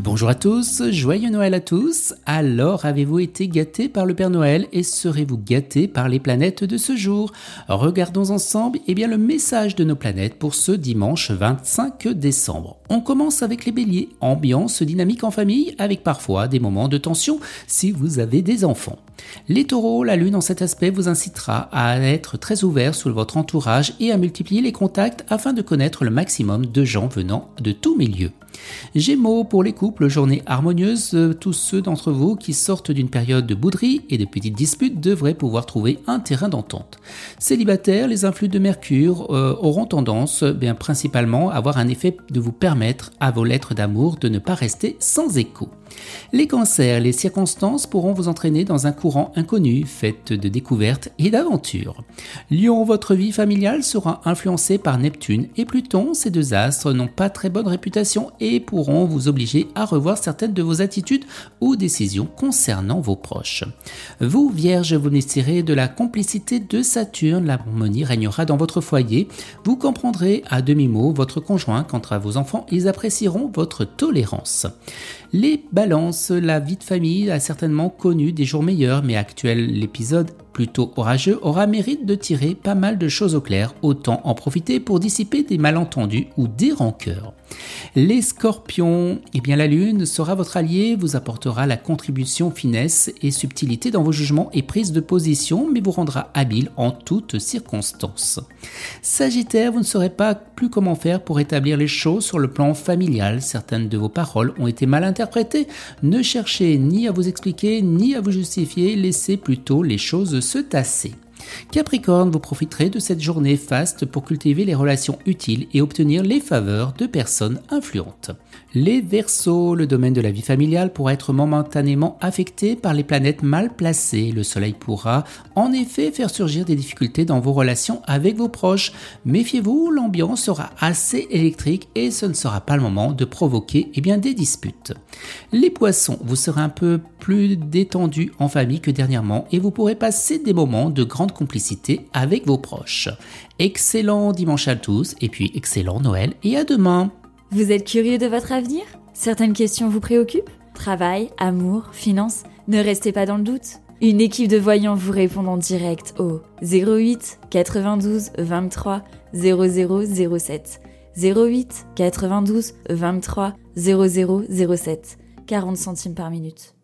Bonjour à tous, joyeux Noël à tous. Alors, avez-vous été gâtés par le Père Noël et serez-vous gâtés par les planètes de ce jour? Regardons ensemble eh bien, le message de nos planètes pour ce dimanche 25 décembre. On commence avec les béliers, ambiance dynamique en famille avec parfois des moments de tension si vous avez des enfants. Les taureaux, la lune en cet aspect vous incitera à être très ouvert sur votre entourage et à multiplier les contacts afin de connaître le maximum de gens venant de tous milieux. Gémeaux, pour les journée harmonieuse, tous ceux d'entre vous qui sortent d'une période de bouderie et de petites disputes devraient pouvoir trouver un terrain d'entente. Célibataires, les influx de Mercure euh, auront tendance, bien principalement, à avoir un effet de vous permettre à vos lettres d'amour de ne pas rester sans écho. Les cancers, les circonstances pourront vous entraîner dans un courant inconnu, fait de découvertes et d'aventures. Lion, votre vie familiale sera influencée par Neptune et Pluton. Ces deux astres n'ont pas très bonne réputation et pourront vous obliger à revoir certaines de vos attitudes ou décisions concernant vos proches. Vous, Vierge, vous bénéficierez de la complicité de Saturne. L'harmonie régnera dans votre foyer. Vous comprendrez à demi-mot votre conjoint. Quant à vos enfants, ils apprécieront votre tolérance. Les balances, la vie de famille a certainement connu des jours meilleurs, mais actuel l'épisode plutôt orageux aura mérite de tirer pas mal de choses au clair, autant en profiter pour dissiper des malentendus ou des rancœurs. Les scorpions, eh bien la lune sera votre allié, vous apportera la contribution finesse et subtilité dans vos jugements et prises de position, mais vous rendra habile en toutes circonstances. Sagittaire, vous ne saurez pas plus comment faire pour établir les choses sur le plan familial. Certaines de vos paroles ont été mal interprétées. Ne cherchez ni à vous expliquer ni à vous justifier, laissez plutôt les choses se tasser. Capricorne, vous profiterez de cette journée faste pour cultiver les relations utiles et obtenir les faveurs de personnes influentes. Les Verseaux, le domaine de la vie familiale pourra être momentanément affecté par les planètes mal placées. Le Soleil pourra en effet faire surgir des difficultés dans vos relations avec vos proches. Méfiez-vous, l'ambiance sera assez électrique et ce ne sera pas le moment de provoquer eh bien, des disputes. Les Poissons, vous serez un peu plus détendu en famille que dernièrement et vous pourrez passer des moments de grande complicité avec vos proches. Excellent dimanche à tous et puis excellent Noël et à demain. Vous êtes curieux de votre avenir? Certaines questions vous préoccupent? Travail, amour, finances Ne restez pas dans le doute. Une équipe de voyants vous répond en direct au 08 92 23 0007. 08 92 23 0007. 40 centimes par minute.